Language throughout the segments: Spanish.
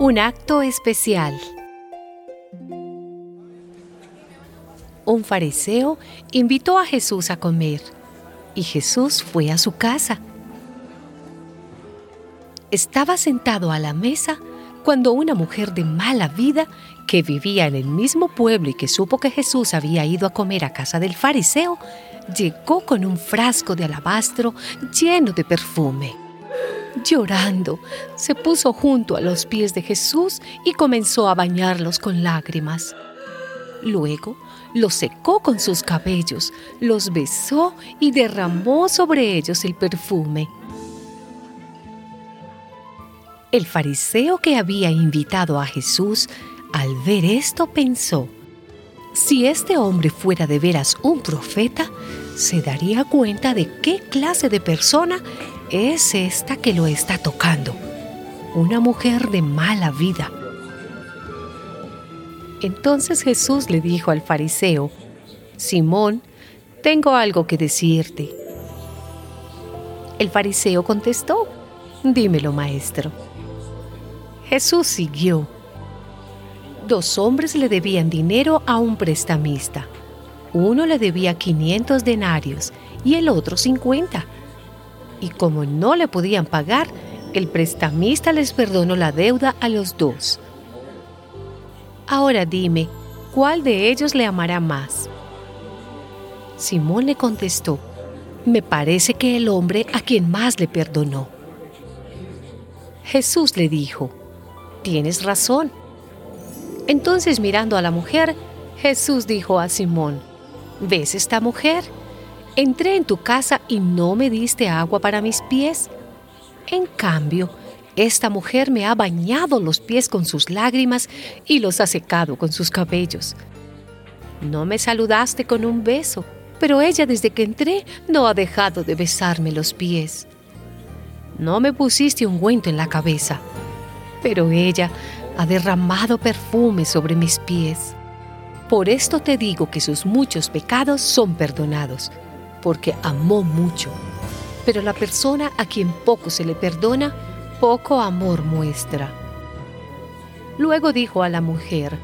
Un acto especial. Un fariseo invitó a Jesús a comer y Jesús fue a su casa. Estaba sentado a la mesa cuando una mujer de mala vida que vivía en el mismo pueblo y que supo que Jesús había ido a comer a casa del fariseo, llegó con un frasco de alabastro lleno de perfume. Llorando, se puso junto a los pies de Jesús y comenzó a bañarlos con lágrimas. Luego los secó con sus cabellos, los besó y derramó sobre ellos el perfume. El fariseo que había invitado a Jesús, al ver esto, pensó, si este hombre fuera de veras un profeta, se daría cuenta de qué clase de persona es esta que lo está tocando. Una mujer de mala vida. Entonces Jesús le dijo al fariseo, Simón, tengo algo que decirte. El fariseo contestó, dímelo maestro. Jesús siguió. Dos hombres le debían dinero a un prestamista. Uno le debía 500 denarios y el otro 50. Y como no le podían pagar, el prestamista les perdonó la deuda a los dos. Ahora dime, ¿cuál de ellos le amará más? Simón le contestó, me parece que el hombre a quien más le perdonó. Jesús le dijo, tienes razón. Entonces mirando a la mujer, Jesús dijo a Simón, ¿ves esta mujer? Entré en tu casa y no me diste agua para mis pies. En cambio, esta mujer me ha bañado los pies con sus lágrimas y los ha secado con sus cabellos. No me saludaste con un beso, pero ella desde que entré no ha dejado de besarme los pies. No me pusiste ungüento en la cabeza, pero ella ha derramado perfume sobre mis pies. Por esto te digo que sus muchos pecados son perdonados, porque amó mucho. Pero la persona a quien poco se le perdona, poco amor muestra. Luego dijo a la mujer,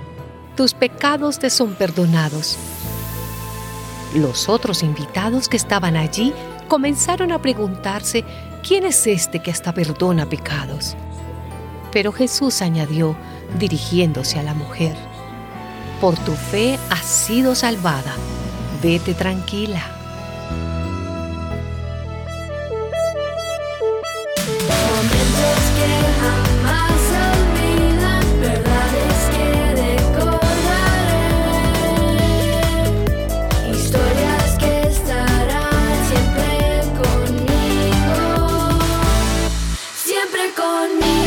tus pecados te son perdonados. Los otros invitados que estaban allí comenzaron a preguntarse, ¿quién es este que hasta perdona pecados? Pero Jesús añadió, dirigiéndose a la mujer, por tu fe has sido salvada, vete tranquila. conmigo.